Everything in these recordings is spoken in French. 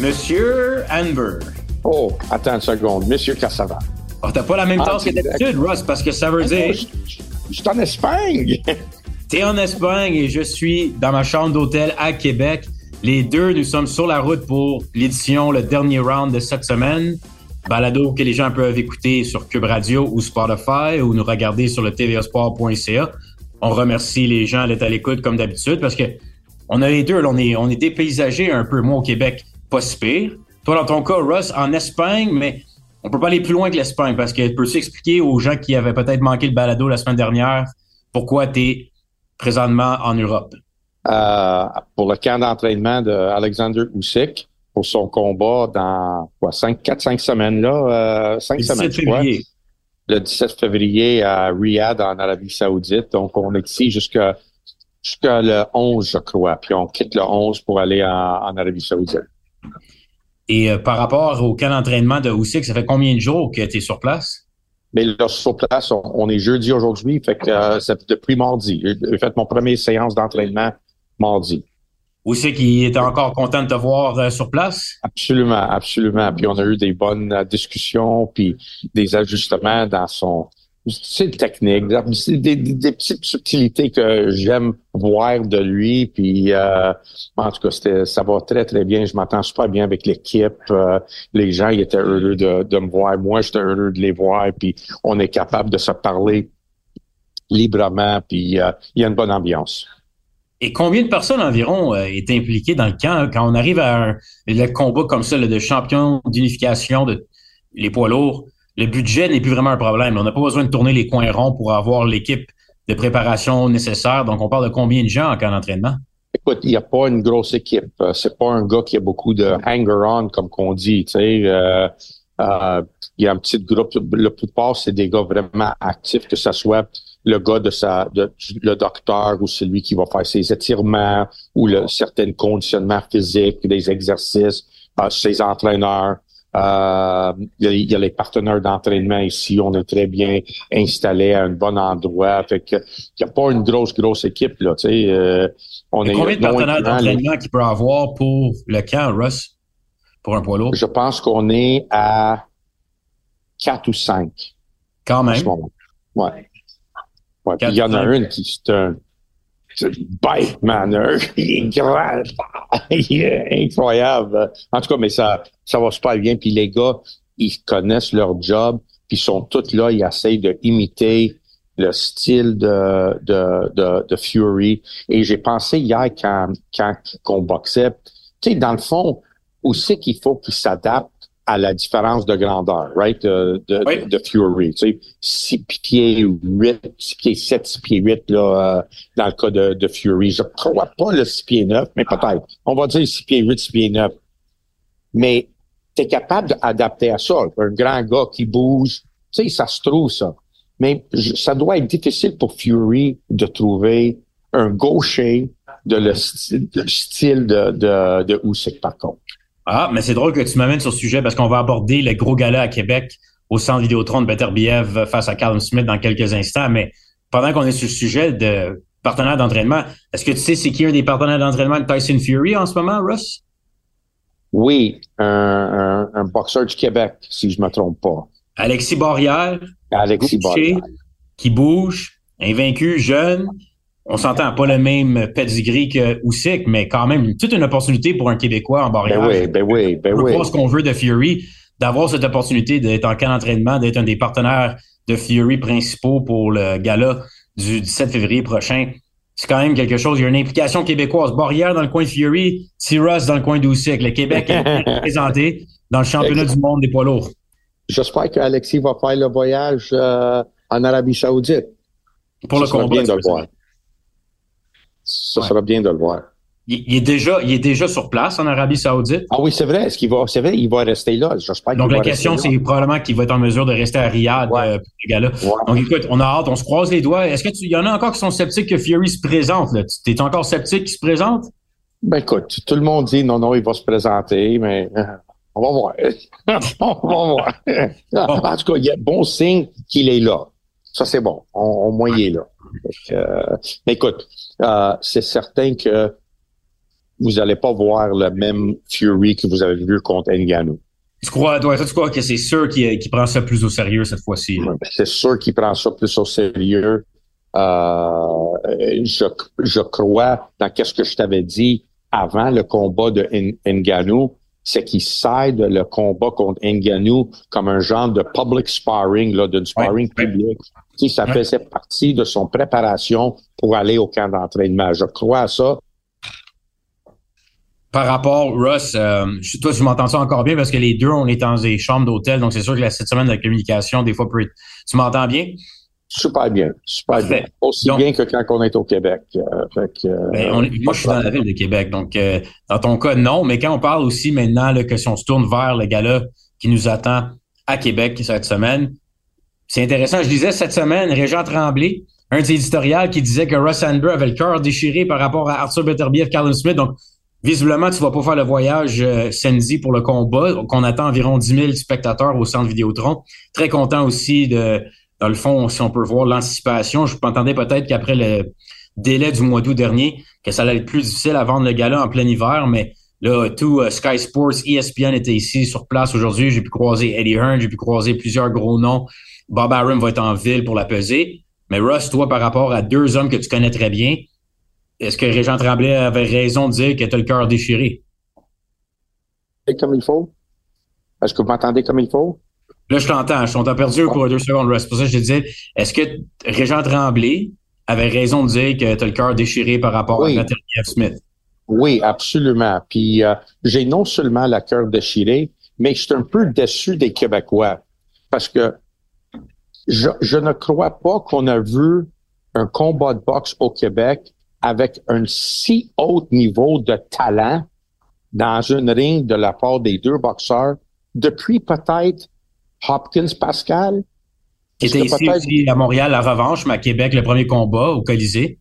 Monsieur Amber. Oh, attends une seconde. Monsieur Cassava. Oh, t'as pas la même tasse que d'habitude, Ross, parce que ça veut dire. Je suis en Espagne. T'es en Espagne et je suis dans ma chambre d'hôtel à Québec. Les deux, nous sommes sur la route pour l'édition, le dernier round de cette semaine. Balado que les gens peuvent écouter sur Cube Radio ou Spotify ou nous regarder sur le tvsport.ca. On remercie les gens d'être à l'écoute comme d'habitude parce que on a les deux, on est, on est dépaysagés un peu. Moi, au Québec, pas si pire. Toi, dans ton cas, Russ, en Espagne, mais on peut pas aller plus loin que l'Espagne parce que peux-tu expliquer aux gens qui avaient peut-être manqué le balado la semaine dernière pourquoi tu es présentement en Europe? Euh, pour le camp d'entraînement d'Alexander Usyk pour son combat dans quoi, 5, 4, 5 semaines là, euh, 5 semaines, février. Le 17 février à Riyad en Arabie Saoudite. Donc on est ici jusqu'à le 11, je crois. Puis on quitte le 11 pour aller en, en Arabie Saoudite. Et euh, par rapport au camp d'entraînement de Usyk, ça fait combien de jours que tu es sur place? Mais là, sur place, on, est jeudi aujourd'hui, fait que euh, c'est depuis mardi. J'ai fait mon premier séance d'entraînement mardi. Usyk, il était encore content de te voir euh, sur place? Absolument, absolument. Puis on a eu des bonnes discussions, puis des ajustements dans son c'est technique, des, des, petites subtilités que j'aime voir de lui. Puis euh, en tout cas, ça va très très bien. Je m'entends super bien avec l'équipe. Euh, les gens ils étaient heureux de, me voir. Moi, j'étais heureux de les voir. Puis on est capable de se parler librement. Puis euh, il y a une bonne ambiance. Et combien de personnes environ est impliquées dans le camp? Quand on arrive à un combat comme ça de champion d'unification de les poids lourds? Le budget n'est plus vraiment un problème. On n'a pas besoin de tourner les coins ronds pour avoir l'équipe de préparation nécessaire. Donc, on parle de combien de gens en cas d'entraînement? Écoute, il n'y a pas une grosse équipe. Euh, c'est pas un gars qui a beaucoup de hanger-on, comme qu'on dit. Tu sais, euh, euh, il y a un petit groupe. La plupart, c'est des gars vraiment actifs, que ce soit le gars de sa, le docteur ou celui qui va faire ses étirements ou le certains conditionnements physiques, des exercices, ses entraîneurs. Euh, il, y a, les partenaires d'entraînement ici. On est très bien installés à un bon endroit. Fait que il n'y a pas une grosse, grosse équipe. Là, euh, on est combien de partenaires d'entraînement qu'il peut avoir pour le camp, Russ, pour un poids lourd? Je pense qu'on est à quatre ou cinq. Quand même. Ouais. ouais. il y en a une qui est un bête manœuvre. Il est grand. il est incroyable. En tout cas, mais ça, ça va super bien. Puis les gars, ils connaissent leur job. Puis ils sont tous là. Ils essayent de imiter le style de, de, de, de Fury. Et j'ai pensé hier quand, quand on boxait, tu sais, dans le fond, aussi qu'il faut qu'ils s'adaptent à la différence de grandeur, right, de, de, Fury. Tu sais, 6 pieds 8, 6 pieds 7, 6 pieds 8, là, euh, dans le cas de, de Fury. Je crois pas le 6 pieds 9, mais peut-être. On va dire 6 pieds 8, 6 pieds 9. Mais tu es capable d'adapter à ça. Un grand gars qui bouge, tu sais, ça se trouve, ça. Mais ça doit être difficile pour Fury de trouver un gaucher de le style, de, style de, de, de Usyk, par contre. Ah, mais c'est drôle que tu m'amènes sur ce sujet parce qu'on va aborder le gros gala à Québec au centre Vidéotron de Beterbiev face à Callum Smith dans quelques instants. Mais pendant qu'on est sur le sujet de partenaires d'entraînement, est-ce que tu sais c'est qui un des partenaires d'entraînement de Tyson Fury en ce moment, Russ? Oui, un, un, boxeur du Québec, si je me trompe pas. Alexis Barrière. Alexis Barrière. Qui bouge, invaincu, jeune. On s'entend pas le même pedigree que Usyk, mais quand même toute une opportunité pour un Québécois en barrière. Ben oui, ben oui, ben oui. ce qu'on veut de Fury, d'avoir cette opportunité d'être en camp d'entraînement, d'être un des partenaires de Fury principaux pour le gala du 17 février prochain. C'est quand même quelque chose. Il y a une implication québécoise. Barrière dans le coin de Fury, T-Ross dans le coin d'Usyk. Le Québec est représenté dans le championnat du monde des poids lourds. J'espère qu'Alexis va faire le voyage euh, en Arabie Saoudite. Pour le combat. bien de le voir. Ça sera bien de le voir. Il, est déjà, il est déjà sur place en Arabie Saoudite. Ah oui, c'est vrai. Est-ce qu'il va, c'est vrai, il va rester là? J'espère Donc la question, c'est probablement qu'il va être en mesure de rester à Riyad euh, pour les gars-là. Donc écoute, on a hâte, on se croise les doigts. Est-ce que tu, il y en a encore qui sont sceptiques que Fury se présente là? Tu es encore sceptique qu'il se présente? Ben écoute, tout le monde dit non, non, il va se présenter, mais on va voir. on va voir. En tout cas, il y a bon signe qu'il est là. Ça c'est bon. au moins il est là. Euh, mais écoute, euh, c'est certain que vous n'allez pas voir le même Fury que vous avez vu contre Ngannou. Tu crois, toi, tu crois que c'est sûr qu'il prend ça plus au sérieux cette fois-ci? Ben, c'est sûr qu'il prend ça plus au sérieux. Euh, je, je crois dans qu'est-ce que je t'avais dit avant le combat de Ngannou, c'est qu'il cède le combat contre Ngannou comme un genre de public sparring, là, d'une sparring public. Qui ça faisait partie de son préparation pour aller au camp d'entraînement. Je crois à ça par rapport, Russ, euh, toi, tu m'entends ça encore bien parce que les deux, on est dans des chambres d'hôtel, donc c'est sûr que la cette semaine de communication, des fois, peut être... Tu m'entends bien? Super bien, super bien. Aussi bien que quand on est au Québec. Euh, euh, ben, moi, je suis dans la ville de Québec, donc dans ton cas, non. Mais quand on parle aussi maintenant là, que si on se tourne vers le gala qui nous attend à Québec cette semaine, c'est intéressant. Je disais cette semaine, Régent Tremblay, un des éditoriales qui disait que Russ Andrew avait le cœur déchiré par rapport à Arthur Beterbiev, Carlin Smith. Donc, Visiblement, tu vas pas faire le voyage euh, samedi pour le combat, qu'on attend environ 10 000 spectateurs au centre Vidéotron. Très content aussi de, dans le fond, si on peut voir l'anticipation. Je m'entendais peut-être qu'après le délai du mois d'août dernier, que ça allait être plus difficile à vendre le gala en plein hiver, mais là, tout euh, Sky Sports, ESPN était ici sur place aujourd'hui. J'ai pu croiser Eddie Hearn, j'ai pu croiser plusieurs gros noms. Bob Arum va être en ville pour la peser. Mais Russ, toi, par rapport à deux hommes que tu connais très bien, est-ce que Régent Tremblay avait raison de dire que tu as le cœur déchiré? Comme il faut? Est-ce que vous m'entendez comme il faut? Là, je t'entends. Je t'entends perdu pour deux secondes. C'est pour ça que je te disais, est-ce que Régent Tremblay avait raison de dire que tu as le cœur déchiré par rapport à Nathalie F. Smith? Oui, absolument. Puis euh, j'ai non seulement le cœur déchiré, mais je suis un peu déçu des Québécois parce que je, je ne crois pas qu'on a vu un combat de boxe au Québec avec un si haut niveau de talent dans une ring de la part des deux boxeurs depuis peut-être Hopkins Pascal. Qui était ici, à Montréal la revanche, mais à Québec le premier combat au Colisée.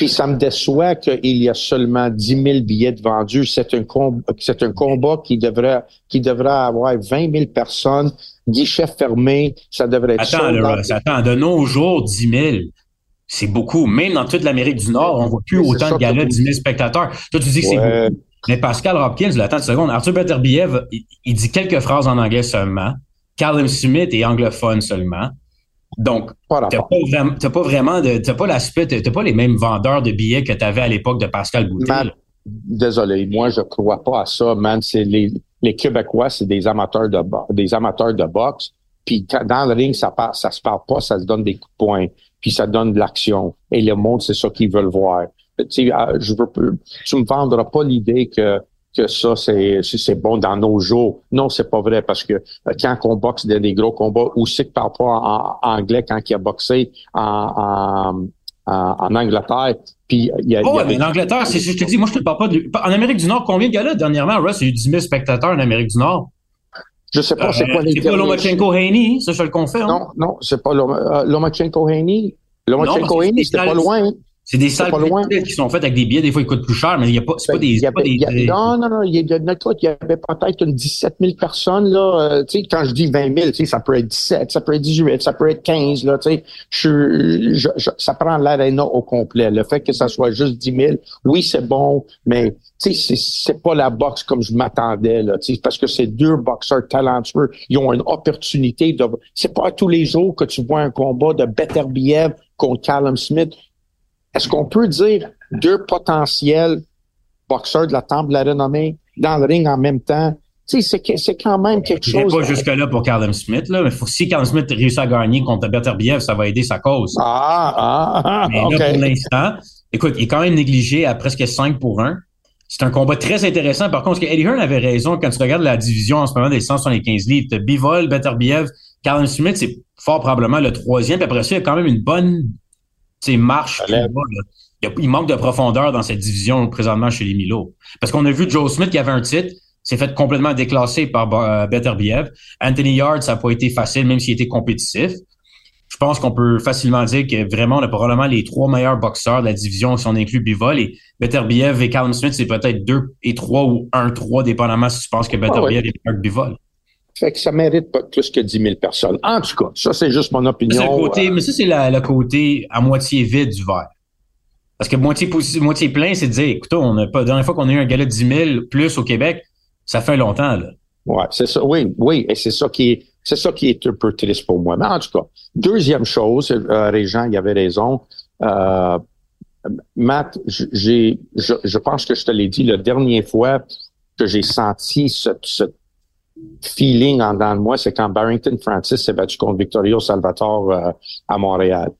Puis ça me déçoit qu'il y a seulement 10 000 billets vendus. C'est un un combat qui devrait, qui devrait avoir 20 000 personnes, guichet fermé. Ça devrait être Attends, attends, de nos jours, 10 000 c'est beaucoup. Même dans toute l'Amérique du Nord, on voit plus autant de galas de 10 000 spectateurs. Toi, tu dis que c'est beaucoup. Mais Pascal Hopkins, attends une seconde. Arthur Beterbiev, il, dit quelques phrases en anglais seulement. Callum Smith est anglophone seulement. Donc, t'as pas, vraiment, pas vraiment de, t'as pas l'aspect, t'as pas les mêmes vendeurs de billets que tu avais à l'époque de Pascal Boutel. désolé, moi je crois pas à ça, man. C'est les, les Québécois, c'est des amateurs de des amateurs de boxe. Puis dans le ring, ça, passe, ça se parle pas, ça se donne des coups de poing puis ça donne de l'action. Et le monde, c'est ça qu'ils veulent voir. Tu ah, je veux, tu me vendras pas l'idée que que ça c'est bon dans nos jours. Non, c'est pas vrai parce que euh, quand on boxe dans des gros combats, aussi que parle pas en, anglais quand il a boxé en, en, en Angleterre. Puis il y a, oh, y mais en Angleterre, c'est ce que je te dis. Moi, je te parle pas de. En Amérique du Nord, combien de gars là dernièrement, Russ, il y a eu 10 000 spectateurs en Amérique du Nord? Je sais pas c'est quoi les C'est pas Lomachenko Haney, ça je le confirme. Non, non, c'est pas euh, Lomachenko Haney. Lomachenko Haney, c'était pas loin. C'est des salles qui sont faites avec des billets, des fois ils coûtent plus cher, mais il y a pas, c'est pas Ben, des, pas des, non, non, non, il y a, écoute, il y avait peut-être une 17 000 personnes, là, euh, tu sais, quand je dis 20 000, tu sais, ça peut être 17, ça peut être 18, ça peut être 15, là, tu sais, je, je, je- ça prend l'aréna au complet. Le fait que ça soit juste 10 000, oui, c'est bon, mais, tu sais, c'est, c'est pas la boxe comme je m'attendais, là, tu sais, parce que c'est deux boxeurs talentueux, ils ont une opportunité de, c'est pas tous les jours que tu vois un combat de Beterbiev contre Callum Smith. Est-ce qu'on peut dire deux potentiels boxeurs de la temple de la renommée dans le ring en même temps? C'est, quand même quelque Je dirais chose. pas jusque-là pour Callum Smith, là, mais faut, si Callum Smith réussit à gagner contre Beterbiev, ça va aider sa cause. Ah, ah, ah, Mais là, pour l'instant, écoute, il est quand même négligé à presque 5 pour 1. C'est un combat très intéressant. Par contre, que Eddie Hearn avait raison quand tu regardes la division en ce moment des 175 livres? Bivol, Beterbiev, Callum Smith, c'est fort probablement le troisième. Puis après ça, il y a quand même une bonne tu sais, marche. plus bas, là. Il, manque de profondeur dans cette division présentement chez les Milo. Parce qu'on a vu Joe Smith qui avait un titre, s'est fait complètement déclasser par euh, Beterbiev. Anthony Yard, ça n'a pas été facile, même s'il était compétitif. Je pense qu'on peut facilement dire que vraiment, on a probablement les trois meilleurs boxeurs de la division si on inclut Bivol. Et Beterbiev et Callum Smith, c'est peut-être deux et trois ou un trois, dépendamment si tu penses que Beterbiev est meilleur que Bivol. Fait que ça mérite pas plus que 10 000 personnes. En tout cas, ça, c'est juste mon opinion. le côté, euh, mais ça, c'est la- le côté à moitié vide du verre. Parce que moitié, moitié plein, c'est de dire, écoute, on n'a pas, la dernière fois qu'on a eu un gala de 10 000 plus au Québec, ça fait longtemps, là. Ouais, c'est ça. Oui, oui, et c'est ça qui est, c'est ça qui est un peu triste pour moi. Mais en tout cas, deuxième chose, euh, Régent, il avait raison. Euh, Matt, j'ai, je, je pense que je te l'ai dit la dernière fois que j'ai senti ce, ce feeling en dedans de moi, c'est quand Barrington Francis s'est battu contre Victorio Salvatore euh, à Montréal.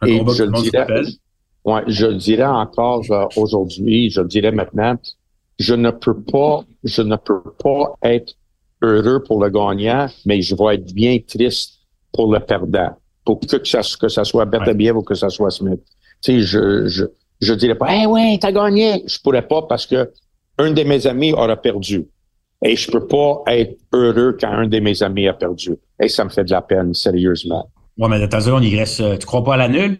Un Et je le dirais, ouais, je le dirais encore euh, aujourd'hui, je le dirais maintenant, je ne peux pas, je ne peux pas être heureux pour le gagnant, mais je vais être bien triste pour le perdant. Pour que, ça, que ça soit Beterbiev ou que ça soit Smith. Tu sais, je, je, je dirais pas, eh ouais, t'as gagné. Je pourrais pas parce que un de mes amis aura perdu. Et je peux pas être heureux quand un de mes amis a perdu. Et ça me fait de la peine, sérieusement. Ouais, mais attends seconde, il reste, euh, tu crois pas à la nulle?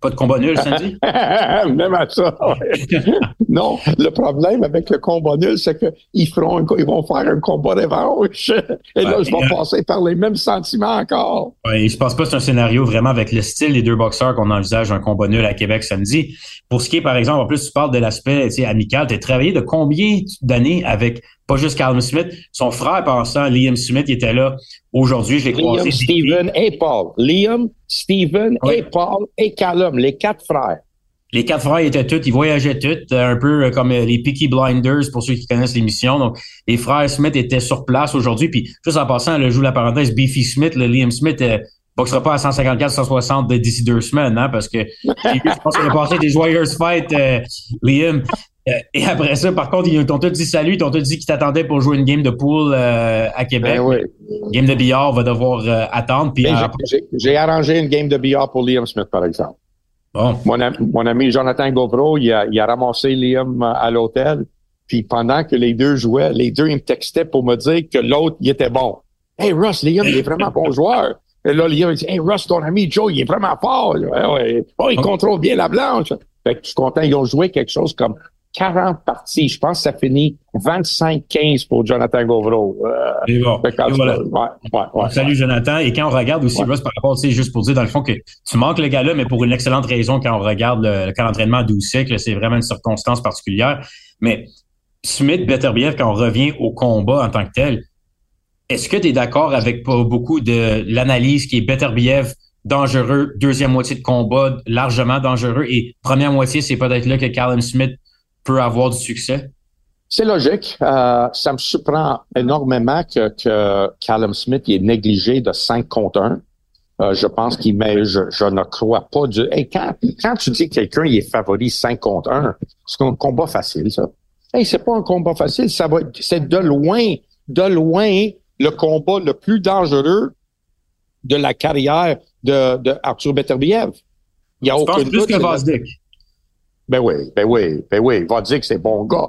Pas de combat nul samedi? Même à ça. ouais. non, le problème avec le combat nul, c'est qu'ils feront un, ils vont faire un combat revanche. Et là, Ouais, je vais euh, passer par les mêmes sentiments encore. Ouais, je pense pas que c'est un scénario vraiment avec le style des deux boxeurs qu'on envisage un combat nul à Québec samedi. Pour ce qui est, par exemple, en plus, tu parles de l'aspect amical. Tu as travaillé de combien d'années avec pas juste Callum Smith, son frère pensant, Liam Smith, il était là aujourd'hui. Je l'ai Liam, croisé. Steven et Paul. Liam, Steven Oui. et Paul et Callum, les quatre frères. Les quatre frères étaient tous, ils voyageaient tous, euh, un peu euh, comme euh, les Peaky Blinders pour ceux qui connaissent l'émission. Donc, les frères Smith étaient sur place aujourd'hui. Puis, juste en passant, le joue la parenthèse, Beefy Smith, le Liam Smith, euh, boxera pas à 154, 160 de- d'ici deux semaines, hein, parce que je pense qu'il a passé des joyeuses fêtes, euh, Liam. Euh, et après ça, par contre, ils t'ont tous dit salut, ils t'ont tous dit qu'ils t'attendaient pour jouer une game de pool euh, à Québec. Ben oui. Game de billard, on va devoir euh, attendre. Puis, euh, j'ai- arrangé une game de billard pour Liam Smith, par exemple. bon, Mon, am- mon ami Jonathan Gauvreau, il a, il a ramassé Liam à l'hôtel. Puis pendant que les deux jouaient, les deux, ils me textaient pour me dire que l'autre, il était bon. Hey, Russ, Liam, il est vraiment bon joueur. Et là, Liam, il dit, Hey, Russ, ton ami Joe, il est vraiment fort. Oh, il contrôle bien la blanche. Fait que je suis content. Ils ont joué quelque chose comme 40 parties. Je pense que ça finit 25-15 pour Jonathan Gauvreau. Euh, et bon. fait qu'en Et tout voilà. cas, ouais, ouais, ouais, Salut Jonathan. Et quand on regarde aussi. Russ, par rapport, sais, juste pour dire dans le fond que tu manques le gars-là, mais pour une excellente raison quand on regarde le, le camp d'entraînement à 12 cycles, c'est vraiment une circonstance particulière. Mais Smith, Beterbiev, quand on revient au combat en tant que tel, est-ce que tu es d'accord avec pas beaucoup de l'analyse qui est Beterbiev dangereux, deuxième moitié de combat largement dangereux et première moitié, c'est peut-être là que Callum Smith peut avoir du succès? C'est logique. Euh, ça me surprend énormément que, que Callum Smith est négligé de 5 contre 1. Euh, je pense qu'il met, je, je ne crois pas du. Hey, quand, quand tu dis que quelqu'un il est favori 5 contre 1, c'est un combat facile, ça. Hey, c'est pas un combat facile, ça va c'est de loin, de loin le combat le plus dangereux de la carrière de, de Arthur Beterbiev. Il y a aucun pense plus doute, que. Ben oui, ben oui, ben oui. Il va dire que c'est bon gars.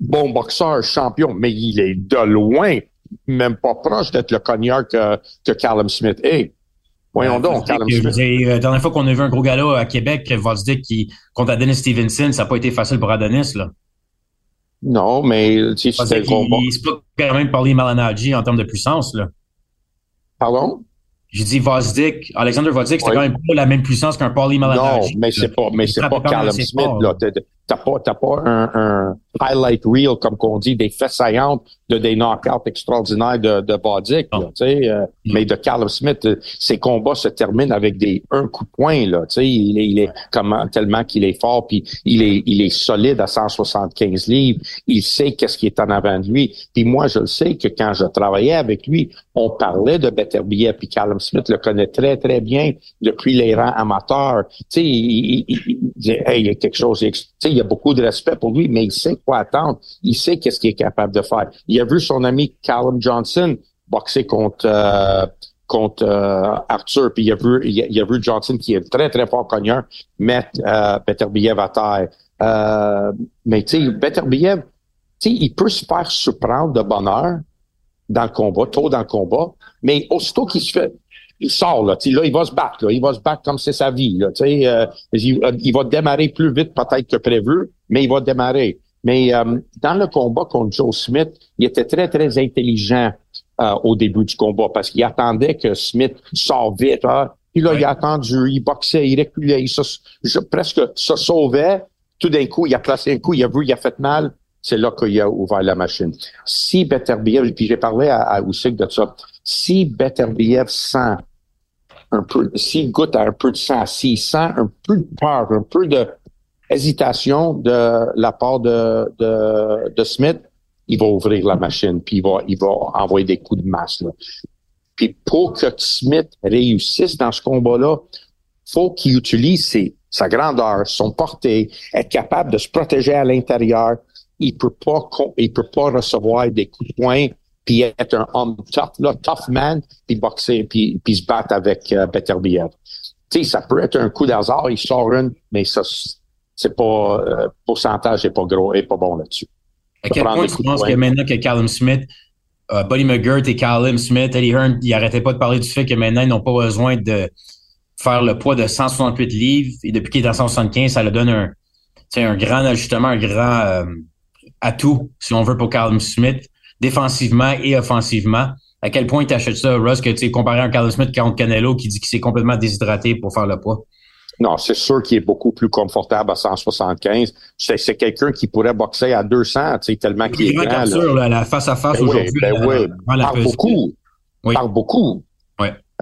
Bon boxeur, champion, mais il est de loin, même pas proche d'être le cogneur que, que Callum Smith est. Voyons donc, Callum Smith. La dernière fois qu'on a vu un gros gala à Québec, Vosdick qui contre Adonis Stevenson, ça n'a pas été facile pour Adonis, là. Non, mais tu sais, c'était. Il se peut quand même parler Malanagi en termes de puissance, là. Pardon? J'ai dit Vosdick, Alexander Vosdick, c'était quand même pas la même puissance qu'un Paulie Malanagi. Non, mais c'est pas, mais c'est pas Callum Smith, là. T'as pas, t'as pas un, un, highlight reel, comme qu'on dit, des faits saillantes de des knockouts extraordinaires de, de tu sais. Euh, mais de Callum Smith, euh, ses combats se terminent avec des un coup de poing, là, tu sais. Il est, il est comment, tellement qu'il est fort, puis il est, il est solide à 175 livres. Il sait qu'est-ce qui est en avant de lui. Puis moi, je le sais que quand je travaillais avec lui, on parlait de Beterbiev, puis Callum Smith le connaît très, très bien depuis les rangs amateurs. Tu sais, il, il, hey, il y a quelque chose, tu sais, il a beaucoup de respect pour lui, mais il sait quoi attendre. Il sait qu'est-ce qu'il est capable de faire. Il a vu son ami Callum Johnson boxer contre euh, contre euh, Arthur, puis il a vu il a, vu Johnson qui est très très fort cogneur mettre euh, Beterbiev à terre. Euh, mais tu sais, tu sais, il peut se faire surprendre de bonheur dans le combat, tôt dans le combat, mais aussitôt qu'il se fait il sort là, là, il va se battre, là, il va se battre comme c'est sa vie, là, euh, il, il, va démarrer plus vite peut-être que prévu, mais il va démarrer. Mais euh, dans le combat contre Joe Smith, il était très, très intelligent euh, au début du combat parce qu'il attendait que Smith sorte vite. Hein. Puis là, il a attendu, il boxait, il reculait, il se, presque se sauvait. Tout d'un coup, il a placé un coup, il a vu, il a fait mal. C'est là qu'il a ouvert la machine. Si Beterbiev, puis j'ai parlé à, à de ça, si Beterbiev sent un peu, s'il goûte un peu de sang, s'il sent un peu de peur, un peu de hésitation de la part de, de, de Smith, il va ouvrir la machine, puis il va, il va envoyer des coups de masse. Là. Puis pour que Smith réussisse dans ce combat-là, faut qu'il utilise sa grandeur, son portée, être capable de se protéger à l'intérieur. Il peut il peut pas recevoir des coups de poing puis être un homme tough, là, tough man, puis boxer, puis, puis se battre avec euh, Beterbiev. Tu sais, ça peut être un coup d'hasard, il sort une, mais ça, c'est pas, euh, pourcentage est pas gros, est pas bon là-dessus. À quel point tu penses que maintenant que Callum Smith, euh, Buddy McGirt et Callum Smith, Eddie Hearn, ils arrêtaient pas de parler du fait que maintenant ils n'ont pas besoin de faire le poids de 168 livres et depuis qu'il est à 175, ça leur donne un, un grand ajustement, un grand euh, atout, si on veut, pour Callum Smith, défensivement et offensivement. À quel point tu achètes ça, Russ, que tu sais, comparé à un Callum Smith contre Canelo qui dit qu'il s'est complètement déshydraté pour faire le poids? Non, c'est sûr qu'il est beaucoup plus confortable à 175. C'est, quelqu'un qui pourrait boxer à 200, tu sais, tellement qu'il est grand. Sûr, là, la face à face ben aujourd'hui. Ben oui, beaucoup. Oui. Beaucoup.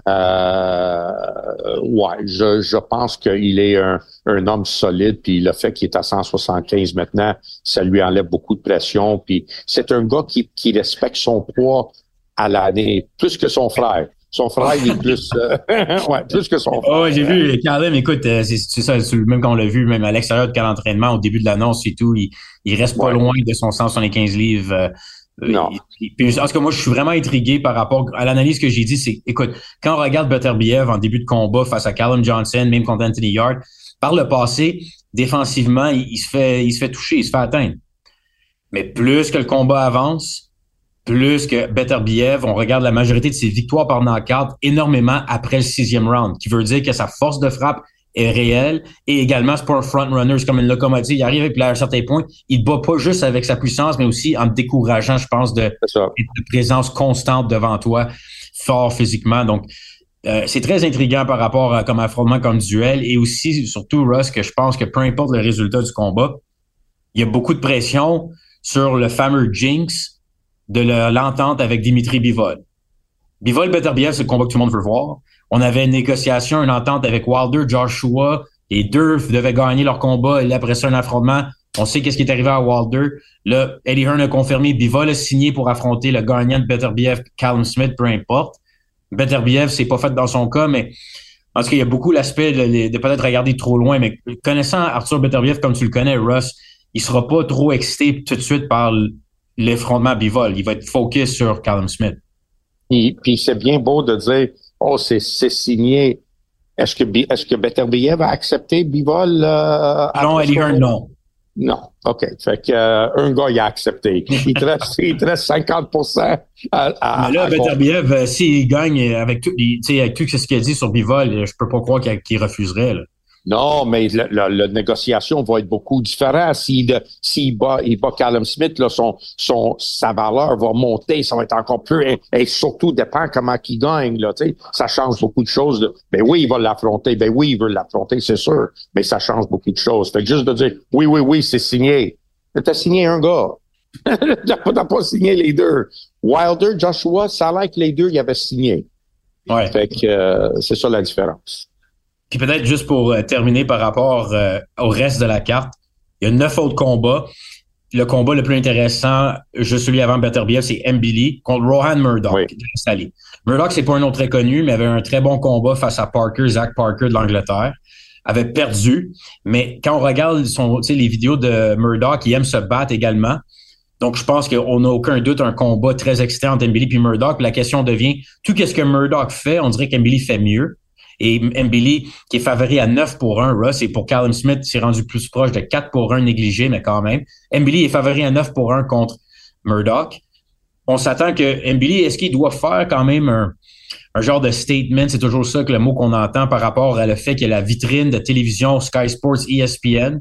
Euh, ouais, je, je pense qu'il est un, un homme solide, puis le fait qu'il est à 175 maintenant, ça lui enlève beaucoup de pression. Puis c'est un gars qui, qui respecte son poids à l'année, plus que son frère. Son frère, il est plus, euh, ouais, plus que son frère. Oh, j'ai vu, Karim, écoute, euh, c'est ça, même quand on l'a vu, même à l'extérieur de l'entraînement, au début de l'annonce et tout, il, il reste pas loin de son 175 livres. Euh, non. Puis, en tout cas, moi, je suis vraiment intrigué par rapport à l'analyse que j'ai dit. C'est, écoute, quand on regarde Butterbiev en début de combat face à Callum Johnson, même contre Anthony Yard, par le passé, défensivement, il, il, se fait, il se fait toucher, il se fait atteindre. Mais plus que le combat avance, plus que Beterbiev, on regarde la majorité de ses victoires par knockout énormément après le sixième round, qui veut dire que sa force de frappe est réelle et également c'est pas un front runner, c'est comme une locomotive. Il arrive et à un certain point, il bat pas juste avec sa puissance, mais aussi en te décourageant, je pense, de, de présence constante devant toi, fort physiquement. Donc, euh, c'est très intriguant par rapport à comme affrontement, comme duel et aussi, surtout, Russ, que je pense que peu importe le résultat du combat, il y a beaucoup de pression sur le fameux Jinx de l'entente avec Dimitri Bivol. Bivol Beterbiev, c'est le combat que tout le monde veut voir. On avait une négociation, une entente avec Wilder, Joshua. Les deux devaient gagner leur combat et après ça, un affrontement. On sait qu'est-ce qui est arrivé à Wilder. Là, Eddie Hearn a confirmé, Bivol a signé pour affronter le gagnant de Beterbiev, Callum Smith, peu importe. Beterbiev, c'est pas fait dans son cas, mais en tout cas, il y a beaucoup l'aspect de, peut-être regarder trop loin, mais connaissant Arthur Beterbiev comme tu le connais, Russ, il sera pas trop excité tout de suite par l'effrontement bivol. Il va être focus sur Callum Smith. Et, puis c'est bien beau de dire, oh, c'est signé. Est-ce que, est-ce que Beterbiev a accepté Bivol? Euh, non, Eddie Hearn, non. Non. OK. Fait que euh, un gars, il a accepté. Il te reste, il te reste 50 à, à, Mais là, Beterbiev, euh, s'il gagne avec tout, il- tu sais, avec tout ce qu'il a dit sur Bivol, je peux pas croire qu'il qu'il refuserait. Là. Non, mais la, la- la négociation va être beaucoup différente. S'il s'il bat, il bat Callum Smith, là, son, son, sa valeur va monter, ça va être encore plus, et, et surtout dépend comment il gagne, là, tu sais. Ça change beaucoup de choses. là. Ben oui, il va l'affronter. Ben oui, il veut l'affronter, c'est sûr. Mais ça change beaucoup de choses. Fait que juste de dire, oui, oui, oui, c'est signé. Mais T'as signé un gars. T'as pas, pas signé les deux. Wilder, Joshua, ça a l'air que les deux, ils avaient signé. Ouais. Fait que, euh, c'est ça la différence. Puis peut-être juste pour euh, terminer par rapport euh, au reste de la carte, il y a neuf autres combats. Le combat le plus intéressant, juste celui avant Beterbiev, c'est Mbili contre Rohan Murdoch Oui. de l'Australie. Murdoch, c'est pas un nom très connu, mais avait un très bon combat face à Parker, Zach Parker de l'Angleterre. Avait perdu, mais quand on regarde son, les vidéos de Murdoch, il aime se battre également. Donc, je pense qu'on n'a aucun doute un combat très excitant entre Mbili et Murdoch. La question devient, tout ce que Murdoch fait, on dirait qu'Mbili fait mieux. Et Mbili, qui est favori à 9 pour 1, Russ, et pour Callum Smith, c'est rendu plus proche de 4 pour 1 négligé, mais quand même. Mbili est favori à 9 pour 1 contre Murdoch. On s'attend que Mbili, est-ce qu'il doit faire quand même un, un genre de statement? C'est toujours ça que le mot qu'on entend par rapport à le fait a la vitrine de télévision Sky Sports ESPN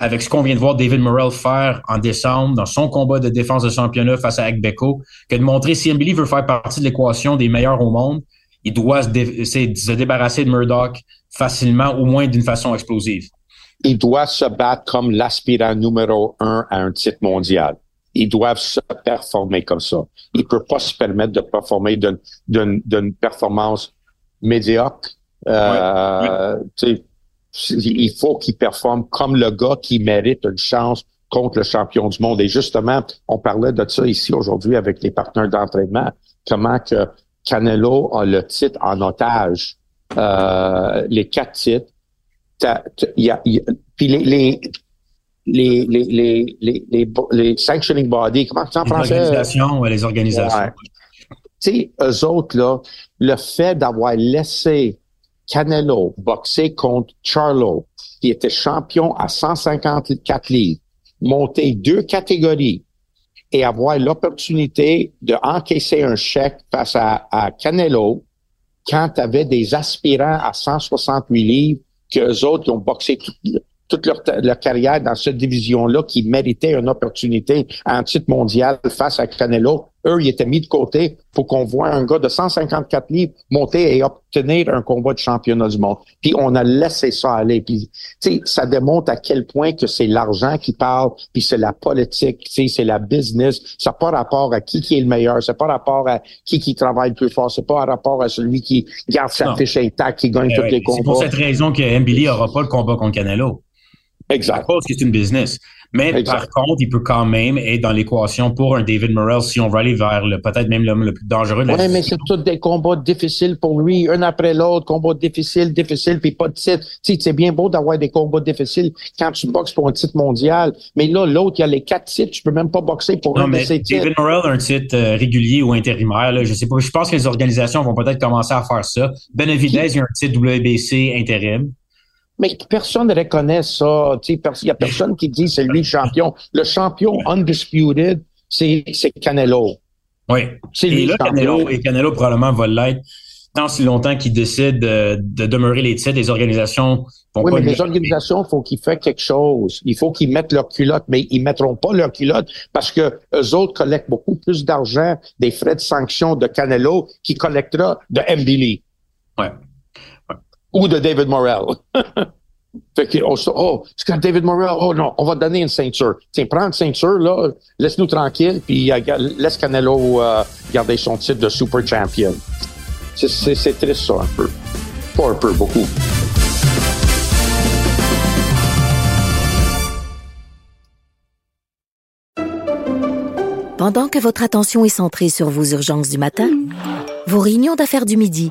avec ce qu'on vient de voir David Morrell faire en décembre dans son combat de défense de championnat face à Agbeko, que de montrer si Mbili veut faire partie de l'équation des meilleurs au monde, il doit se, dé- se débarrasser de Murdoch facilement, au moins d'une façon explosive. ils doivent se battre comme l'aspirant numéro un à un titre mondial. Ils doivent se performer comme ça. Ils ne peuvent pas se permettre de performer d'une, performance médiocre. Euh, Il faut qu'ils performent comme le gars qui mérite une chance contre le champion du monde. Et justement, on parlait de ça ici aujourd'hui avec les partenaires d'entraînement. Comment que Canelo a le titre en otage. Euh, les quatre titres y a, y a- puis les, les, les, les, les, les, les, sanctioning bodies, comment c'est en Les français? organisations, ouais, les organisations. Ouais. Tu sais, eux autres, là, le fait d'avoir laissé Canelo boxer contre Charlo, qui était champion à 154 livres, monter deux catégories et avoir l'opportunité de encaisser un chèque face à, Canelo quand tu avais des aspirants à 168 livres qu'eux autres ont boxé toute, leur, leur carrière dans cette division-là qui méritaient une opportunité un titre mondial face à Canelo. Eux, ils étaient mis de côté pour qu'on voit un gars de 154 livres monter et obtenir un combat de championnat du monde. Puis on a laissé ça aller. Puis, tu sais, ça démontre à quel point que c'est l'argent qui parle, puis c'est la politique, tu sais, c'est la business. Ça n'a pas rapport à qui qui est le meilleur, c'est pas rapport à qui qui travaille le plus fort, c'est pas rapport à celui qui garde sa Non. fiche intacte, qui gagne Eh tous ouais, les c'est pour combats. cette raison que Mbili n'aura pas le combat contre Canelo. À Exact. cause que c'est une business. Mais Exact. par contre, il peut quand même être dans l'équation pour un David Morrell si on veut aller vers le peut-être même l'homme le plus dangereux de Ouais, mais c'est tous des combats difficiles pour lui, un après l'autre, combat difficile, difficile, puis pas de titre. Tu sais, c'est bien beau d'avoir des combats difficiles quand tu boxes pour un titre mondial, mais là, l'autre, il y a les quatre titres, tu peux même pas boxer pour Non, un de mais ces titres. David Morrell a un titre euh, régulier ou intérimaire. Là, je sais pas. Je pense que les organisations vont peut-être commencer à faire ça. Benavidez, il y a un titre WBC intérim. Mais personne ne reconnaît ça. Tu sais, pers- Il y a personne qui dit c'est lui le champion. Le champion undisputed, c'est c'est Canelo. Oui. C'est lui là, le champion. Canelo, et Canelo probablement va l'être tant si longtemps qu'il décide de, de demeurer les titres. Les organisations vont Oui, pas mais les organisations, il faut qu'ils fassent quelque chose. Il faut qu'ils mettent leur culotte, mais ils mettront pas leur culotte parce que eux autres collectent beaucoup plus d'argent des frais de sanction de Canelo qui collectera de Mbili Ouais. Ou de David Morrell. fait que, oh, ça- oh, c'est que David Morrell, oh non, on va donner une ceinture. Tiens, prends une ceinture, là, laisse-nous tranquille, puis euh, laisse Canelo euh, garder son titre de super champion. C'est triste, ça, un peu. Pas un peu, beaucoup. Pendant que votre attention est centrée sur vos urgences du matin, vos réunions d'affaires du midi,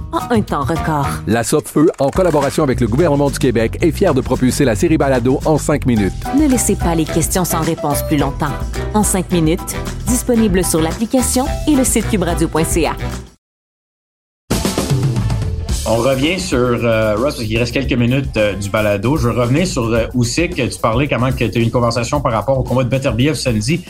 en un temps record. La Feu, en collaboration avec le gouvernement du Québec, est fière de propulser la série Balado en cinq minutes. Ne laissez pas les questions sans réponse plus longtemps. En cinq minutes, disponible sur l'application et le site cubradio.ca. On revient sur euh, Ross, parce qu'il reste quelques minutes euh, du balado. Je veux revenir sur euh, Usyk. Tu parlais comment que tu as eu une conversation par rapport au combat de Beterbiev samedi.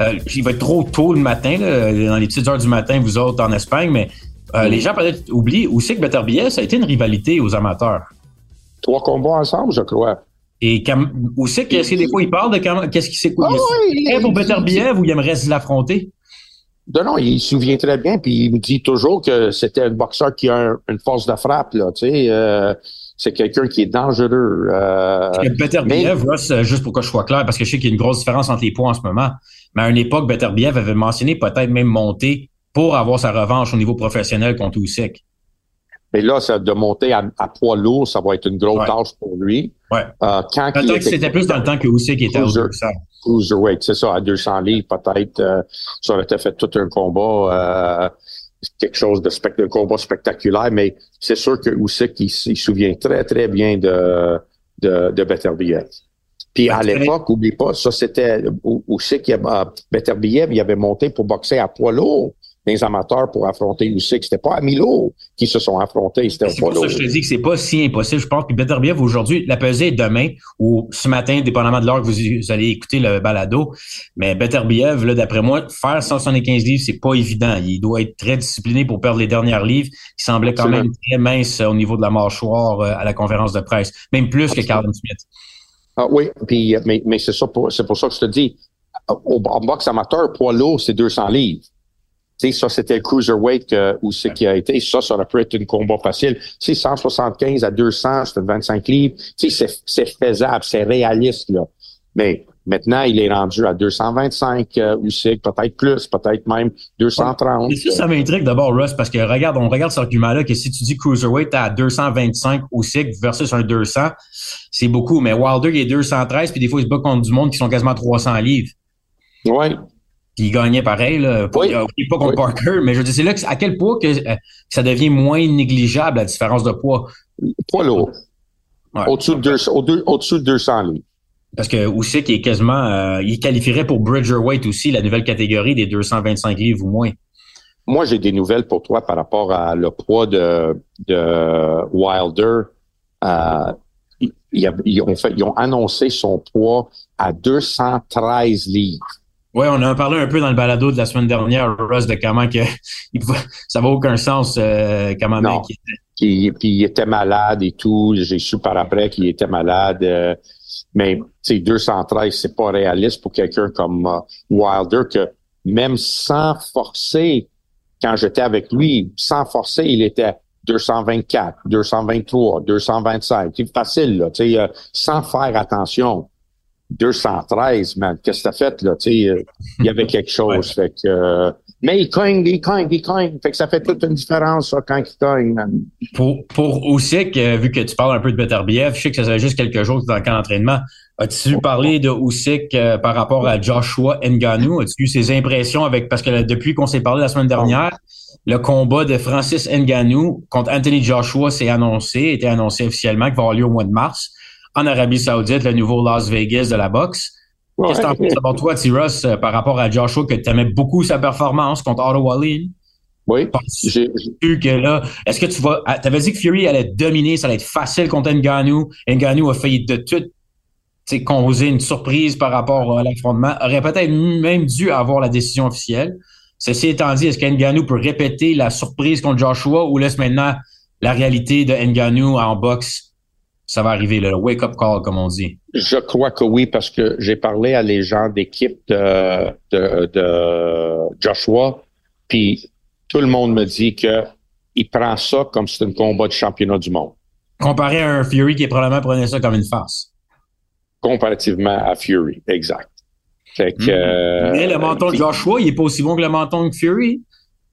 Euh, il va être trop tôt le matin, là, dans les petites heures du matin, vous autres en Espagne, mais euh, les gens peut-être oublient aussi que Beterbiev, ça a été une rivalité aux amateurs. Trois combats ensemble, je crois. Et Cam Usyk, est-ce que des fois il parle de qu'est-ce qui s'est? Ah oui, est pour Beterbiev ou il aimerait l'affronter? Non, non, il se souvient très bien, puis il me dit toujours que c'était un boxeur qui a un- une force de frappe, là, tu sais. euh, c'est quelqu'un qui est dangereux. Euh, Beterbiev, Ross, euh, juste pour que je sois clair, parce que je sais qu'il y a une grosse différence entre les poids en ce moment, mais à une époque, Beterbiev avait mentionné peut-être même monter pour avoir sa revanche au niveau professionnel contre Usyk. mais là, ça, de monter à, à poids lourd, ça va être une grosse Ouais. tâche pour lui. Ouais. Euh, quand que était- c'était plus dans le temps que Usyk était au Cruiser. 200. cruiserweight, c'est ça, à 200 livres, peut-être, euh, ça aurait été fait tout un combat, euh, quelque chose de, spect- combat spectaculaire, mais c'est sûr que Usyk, il, se souvient très, très bien de, de, de Beterbiev. Puis à l'époque, oublie pas, ça c'était Usyk, euh, Beterbiev, il avait monté pour boxer à poids lourd, les amateurs pour affronter Usyk. C'était pas à Milo qui se sont affrontés, c'était C'est pour ça que je te dis que c'est pas si impossible, je pense. Puis Beterbiev, aujourd'hui, la pesée est demain ou ce matin, dépendamment de l'heure que vous, vous allez écouter le balado. Mais Beterbiev, là, d'après moi, faire 175 livres, c'est pas évident. Il doit être très discipliné pour perdre les dernières livres. Il semblait quand même très mince euh, au niveau de la mâchoire euh, à la conférence de presse. Même plus que Carlin Smith. Ah oui, puis euh, mais, mais c'est ça pour c'est pour ça que je te dis au, en boxe amateur poids lourd c'est 200 livres. Sais ça c'était le cruiserweight où c'est qui a été ça ça aurait pu être un combat facile. Sais 175 à 200 c'était 25 livres. Sais c'est c'est faisable, c'est réaliste là. Mais maintenant il est rendu à 225 euh, Usyk, peut-être plus, peut-être même 230. Mais ça, ça m'intrigue d'abord, Russ, parce que regarde, on regarde cet argument-là que si tu dis cruiserweight à 225 au cycle versus un 200, c'est beaucoup. Mais Wilder, il est 213, puis des fois, il se bat contre du monde qui sont quasiment 300 livres. Ouais. Puis il gagnait pareil, là. Pas, Oui. euh, pas contre Oui. Parker, mais je dire, c'est là à quel point que, euh, que ça devient moins négligeable, la différence de poids? Poids lourd. Ouais. Au-dessus de 200 au- au-dessus de 200 livres. Parce que Usyk est quasiment, euh, il qualifierait pour Bridgerweight aussi, la nouvelle catégorie des 225 livres ou moins. Moi, j'ai des nouvelles pour toi par rapport à le poids de, de Wilder. Euh, ils, ils- ils ont fait, ils ont annoncé son poids à 213 livres. Ouais, on en a parlé un peu dans le balado de la semaine dernière, Russ, de comment que ça va aucun sens euh, comment Non. mec il était. Puis, il était malade et tout. J'ai su par après qu'il était malade. euh, mais tu sais, 213, c'est pas réaliste pour quelqu'un comme euh, Wilder que même sans forcer, quand j'étais avec lui, sans forcer, il était 224, 223, 225. C'est facile, là, tu sais, euh, sans faire attention. 213, man, qu'est-ce que t'as fait, là, tu sais, il y avait quelque chose, fait que, euh, mais il cogne, il cogne, il cogne, fait que ça fait toute une différence, quand il cogne, man. Pour, pour euh, vu que tu parles un peu de Beterbiev, je sais que ça fait juste quelques jours que tu es dans le camp d'entraînement. As-tu parlé de Usyk euh, par rapport à Joshua Ngannou? As-tu eu ses impressions avec, parce que là, depuis qu'on s'est parlé la semaine dernière, le combat de Francis Ngannou contre Anthony Joshua s'est annoncé, était annoncé officiellement qu'il va avoir lieu au mois de mars en Arabie Saoudite, le nouveau Las Vegas de la boxe. Qu'est-ce que t'en penses d'abord toi, T-Ross, euh, par rapport à Joshua, que tu aimais beaucoup sa performance contre Otto Wallin? Oui, Penses-tu que là, est-ce que tu vas, ah, t'avais dit que Fury allait dominer, ça allait être facile contre Ngannou. Ngannou a failli de tout, causer une surprise par rapport à l'affrontement. Aurait peut-être même dû avoir la décision officielle. Ceci étant dit, est-ce qu'Ngannou peut répéter la surprise contre Joshua ou laisse maintenant la réalité de Ngannou en boxe? Ça va arriver, le wake-up call, comme on dit. Je crois que oui, parce que j'ai parlé à les gens d'équipe de, de, de Joshua, puis tout le monde me dit que il prend ça comme c'était un combat de championnat du monde. Comparé à un Fury qui probablement prenait ça comme une farce. Comparativement à Fury, exact. Fait que, Mm. euh, mais le menton de Joshua, il est pas aussi bon que le menton de Fury?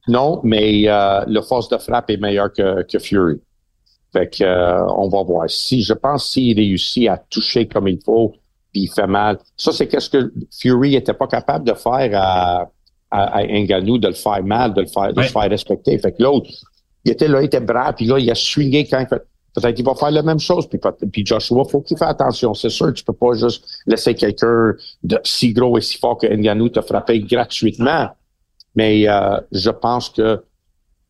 Non, mais euh, le force de frappe est meilleur que, que Fury. Fait que euh, on va voir. Si je pense s'il réussit à toucher comme il faut, puis il fait mal. Ça, c'est qu'est-ce que Fury était pas capable de faire à, à, à Ngannou, de le faire mal, de le faire, de Ouais. se faire respecter. Fait que l'autre, il était là, il était brave, puis là, il a swingé quand il fait. Peut-être qu'il va faire la même chose. Puis, puis Joshua, faut qu'il fasse attention. C'est sûr, tu peux pas juste laisser quelqu'un de si gros et si fort que Ngannou te frapper gratuitement. Mais euh, je pense que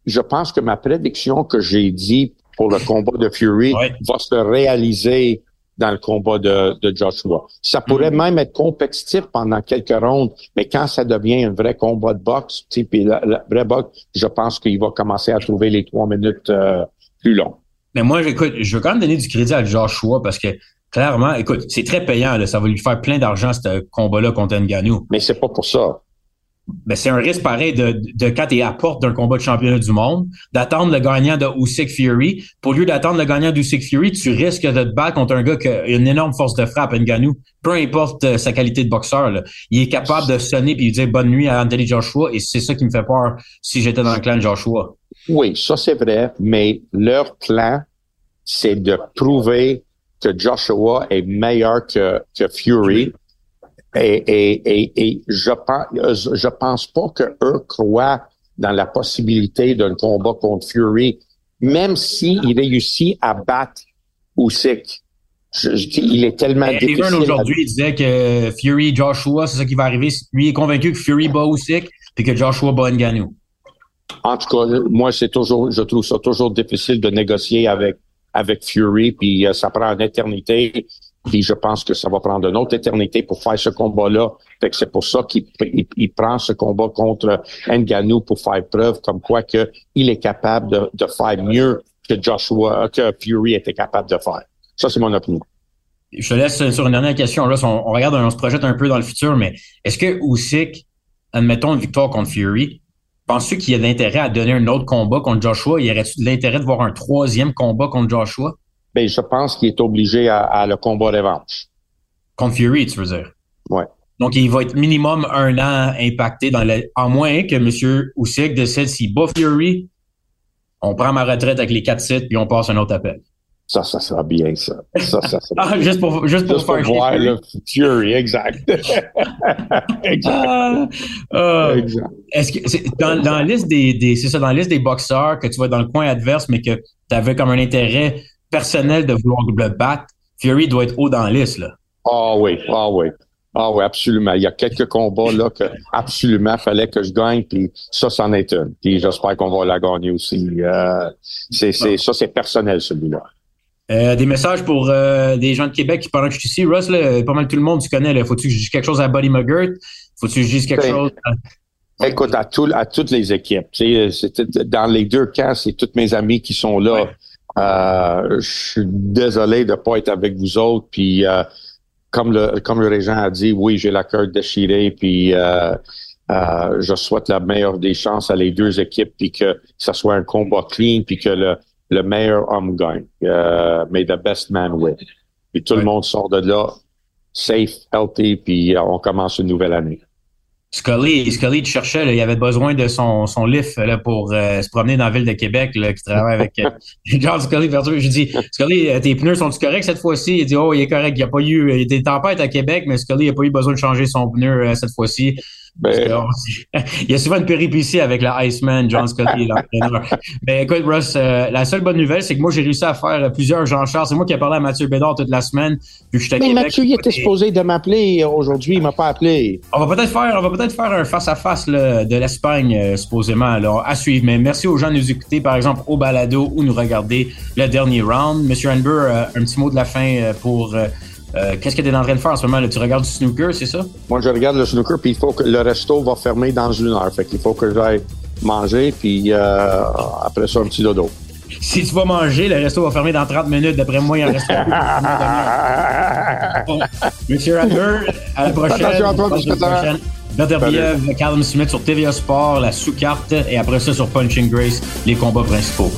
je pense que ma prédiction que j'ai dit pour le combat de Fury Ouais. va se réaliser dans le combat de, de Joshua. Ça pourrait Mhm. même être compétitif pendant quelques rondes, mais quand ça devient un vrai combat de boxe, puis le, le vrai boxe, je pense qu'il va commencer à trouver les trois minutes euh, plus longs. Mais moi, écoute, je veux quand même donner du crédit à Joshua parce que clairement, écoute, c'est très payant. Là, ça va lui faire plein d'argent, ce combat-là contre Ngannou. Mais c'est pas pour ça. Ben, c'est un risque pareil de, de quand tu es à porte d'un combat de championnat du monde, d'attendre le gagnant de Usyk Fury. Pour lieu d'attendre le gagnant d'Usyk Fury, tu risques de te battre contre un gars qui a une énorme force de frappe, Ngannou. Peu importe euh, sa qualité de boxeur, là. il est capable de sonner puis dire bonne nuit à Anthony Joshua et c'est ça qui me fait peur si j'étais dans le clan de Joshua. Oui, ça c'est vrai, mais leur plan, c'est de prouver que Joshua est meilleur que, que Fury. Et, et, et, et je pense, je pense pas que eux croient dans la possibilité d'un combat contre Fury, même s'il réussit à battre Usyk. Je, je dis, il est tellement Evan difficile. à- aujourd'hui il disait que Fury Joshua, c'est ça qui va arriver. Lui est convaincu que Fury bat Usyk puis que Joshua bat Ngannou. En tout cas, moi, c'est toujours, je trouve ça toujours difficile de négocier avec avec Fury, puis euh, ça prend une éternité. Puis je pense que ça va prendre une autre éternité pour faire ce combat-là. Fait que c'est pour ça qu'il il, il prend ce combat contre Ngannou pour faire preuve comme quoi que il est capable de, faire mieux que Joshua, que Fury était capable de faire. Ça, c'est mon opinion. Je te laisse sur une dernière question. Là, on, on regarde, on se projette un peu dans le futur, mais est-ce que Usyk, admettons une victoire contre Fury, penses-tu qu'il y a de l'intérêt à donner un autre combat contre Joshua? Y aurait-tu de l'intérêt de voir un troisième combat contre Joshua? Ben, je pense qu'il est obligé à, à le combat revanche. Contre Fury, tu veux dire? Ouais. Donc, il va être minimum un an impacté dans le, à moins que M. Usyk décide s'il bat Fury, on prend ma retraite avec les quatre sites puis on passe un autre appel. Ça, ça sera bien, ça. Ça, ça sera Ah, juste pour, juste pour Juste pour faire voir Fury. le Fury, exact. exact. Ah, ah. exact. Est-ce que c'est dans, dans la liste des, des c'est ça dans la liste des boxeurs que tu vas dans le coin adverse mais que tu avais comme un intérêt personnel de vouloir le battre, Fury doit être haut dans la liste là. Ah oui, ah oui. Ah oui, absolument. Il y a quelques combats là que absolument fallait que je gagne, puis ça, c'en est un. Puis j'espère qu'on va la gagner aussi. Euh, c'est, c'est, ça, c'est personnel, celui-là. Euh, des messages pour euh, des gens de Québec qui pendant que je suis ici, Russ, là, pas mal tout le monde tu connais. Là. Faut-tu que je dise quelque chose à Buddy McGirt? Faut-tu que je dise quelque Ben, chose à... Écoute, à, tout, à toutes les équipes, dans les deux cas, c'est tous mes amis qui sont là. Ouais. Euh, je suis désolé de pas être avec vous autres. Puis euh, comme le comme le régent a dit, oui, j'ai la cœur déchirée. Puis euh, euh, je souhaite la meilleure des chances à les deux équipes, puis que ça soit un combat clean, puis que le le meilleur homme gagne. Euh, may the best man win. Puis tout le monde sort de là safe, healthy, puis on commence une nouvelle année. Scully, Scully, tu cherchais, là, il avait besoin de son, son lift là, pour euh, se promener dans la ville de Québec, là, qui travaille avec euh, John Scully. J'ai dit, Scully, euh, tes pneus sont-ils corrects cette fois-ci? Il dit, oh, il est correct. Il n'y a pas eu, il y des tempêtes à Québec, mais Scully n'a pas eu besoin de changer son pneu euh, cette fois-ci. Ben, il y a souvent une péripétie avec le Iceman, John Scully, l'entraîneur. Mais écoute, Russ, euh, la seule bonne nouvelle, c'est que moi, j'ai réussi à faire plusieurs Jean-Charles. C'est moi qui ai parlé à Mathieu Bédard toute la semaine, à Mais Québec. Mathieu, il était Et- supposé de m'appeler aujourd'hui, il m'a pas appelé. on va peut-être faire, on va peut-être faire un face-à-face là, de l'Espagne, euh, supposément, là, à suivre. Mais merci aux gens de nous écouter, par exemple, au balado ou nous regarder le dernier round. Monsieur Hanber, euh, un petit mot de la fin euh, pour euh, qu'est-ce que tu es en train de faire en ce moment? Là? Tu regardes du snooker, c'est ça? Moi, je regarde le snooker, puis il faut que le resto va fermer dans une heure. Fait qu'il faut que j'aille manger, puis euh, après ça, un petit dodo. Si tu vas manger, le resto va fermer dans 30 minutes. D'après moi, il en reste plus. Bon, Monsieur Hanber, à la prochaine. Attention à toi. Beterbiev, Callum Smith sur TVA Sport, la sous-carte, et après ça sur Punching Grace, les combats principaux.